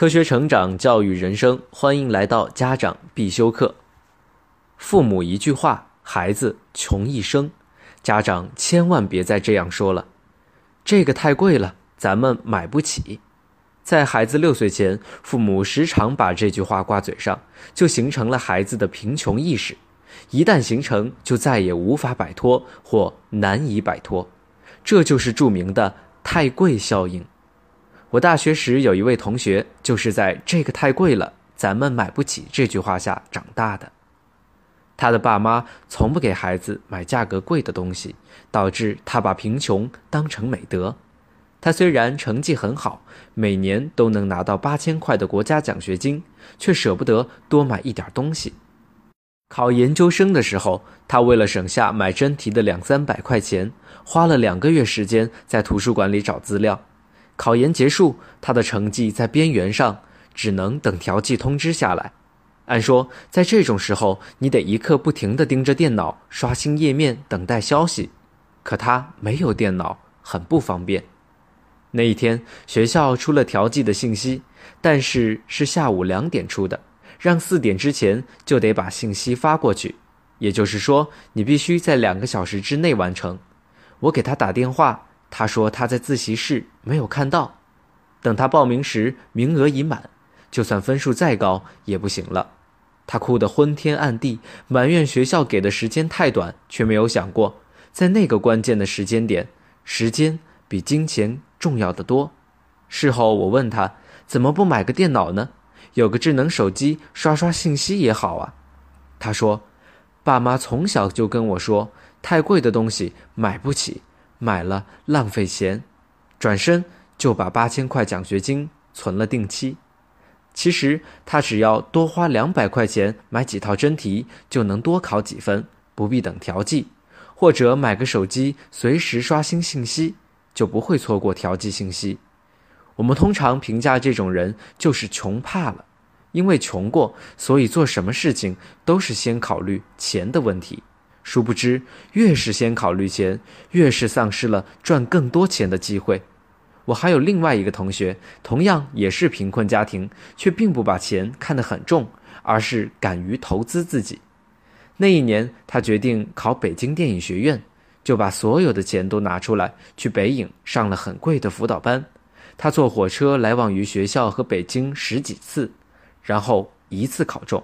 科学成长，教育人生，欢迎来到家长必修课。父母一句话，孩子穷一生。家长千万别再这样说了，这个太贵了，咱们买不起。在孩子六岁前，父母时常把这句话挂嘴上，就形成了孩子的贫穷意识。一旦形成，就再也无法摆脱或难以摆脱。这就是著名的“太贵效应”。我大学时有一位同学，就是在“这个太贵了，咱们买不起”这句话下长大的。他的爸妈从不给孩子买价格贵的东西，导致他把贫穷当成美德。他虽然成绩很好，每年都能拿到八千块的国家奖学金，却舍不得多买一点东西。考研究生的时候，他为了省下买真题的两三百块钱，花了两个月时间在图书馆里找资料。考研结束，他的成绩在边缘上，只能等调剂通知下来。按说，在这种时候，你得一刻不停地盯着电脑，刷新页面，等待消息。可他没有电脑，很不方便。那一天，学校出了调剂的信息，但是是下午两点出的，让四点之前就得把信息发过去。也就是说，你必须在两个小时之内完成。我给他打电话。他说他在自习室没有看到，等他报名时名额已满，就算分数再高也不行了。他哭得昏天暗地，埋怨学校给的时间太短，却没有想过在那个关键的时间点，时间比金钱重要的多。事后我问他怎么不买个电脑呢？有个智能手机刷刷信息也好啊。他说，爸妈从小就跟我说，太贵的东西买不起。买了浪费钱，转身就把八千块奖学金存了定期。其实他只要多花两百块钱买几套真题，就能多考几分，不必等调剂；或者买个手机，随时刷新信息，就不会错过调剂信息。我们通常评价这种人就是穷怕了，因为穷过，所以做什么事情都是先考虑钱的问题。殊不知，越是先考虑钱，越是丧失了赚更多钱的机会。我还有另外一个同学，同样也是贫困家庭，却并不把钱看得很重，而是敢于投资自己。那一年，他决定考北京电影学院，就把所有的钱都拿出来，去北影上了很贵的辅导班。他坐火车来往于学校和北京十几次，然后一次考中。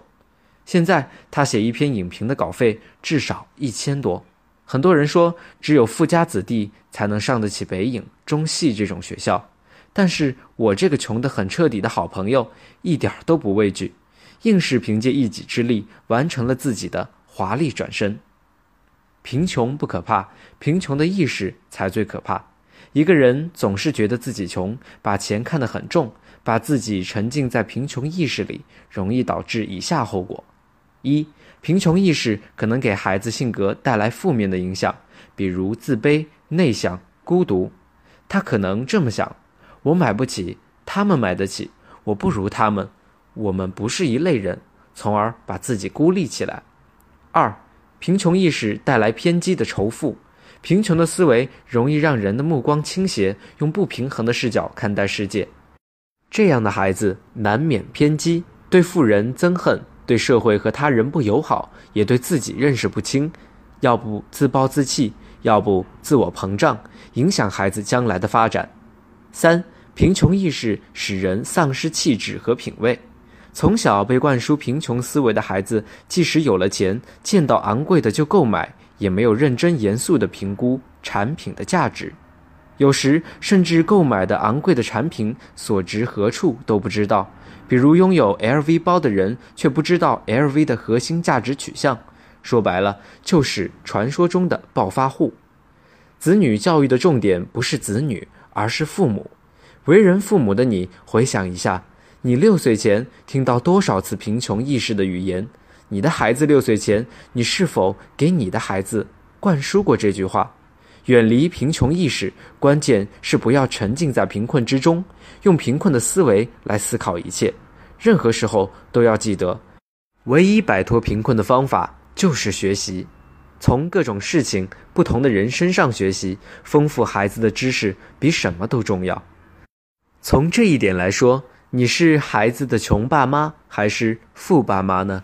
现在他写一篇影评的稿费至少一千多，很多人说只有富家子弟才能上得起北影、中戏这种学校，但是我这个穷得很彻底的好朋友一点都不畏惧，硬是凭借一己之力完成了自己的华丽转身。贫穷不可怕，贫穷的意识才最可怕。一个人总是觉得自己穷，把钱看得很重，把自己沉浸在贫穷意识里，容易导致以下后果。一贫穷意识可能给孩子性格带来负面的影响，比如自卑、内向、孤独。他可能这么想：我买不起，他们买得起，我不如他们，我们不是一类人，从而把自己孤立起来。二，贫穷意识带来偏激的仇富，贫穷的思维容易让人的目光倾斜，用不平衡的视角看待世界。这样的孩子难免偏激，对富人憎恨。对社会和他人不友好，也对自己认识不清，要不自暴自弃，要不自我膨胀，影响孩子将来的发展。三、贫穷意识使人丧失气质和品味。从小被灌输贫穷思维的孩子，即使有了钱，见到昂贵的就购买，也没有认真严肃地评估产品的价值，有时甚至购买的昂贵的产品所值何处都不知道。比如拥有 LV 包的人，却不知道 LV 的核心价值取向，说白了就是传说中的暴发户。子女教育的重点不是子女，而是父母。为人父母的你，回想一下，你六岁前听到多少次贫穷意识的语言？你的孩子六岁前，你是否给你的孩子灌输过这句话？远离贫穷意识，关键是不要沉浸在贫困之中，用贫困的思维来思考一切。任何时候都要记得，唯一摆脱贫困的方法就是学习，从各种事情、不同的人身上学习，丰富孩子的知识比什么都重要。从这一点来说，你是孩子的穷爸妈还是富爸妈呢？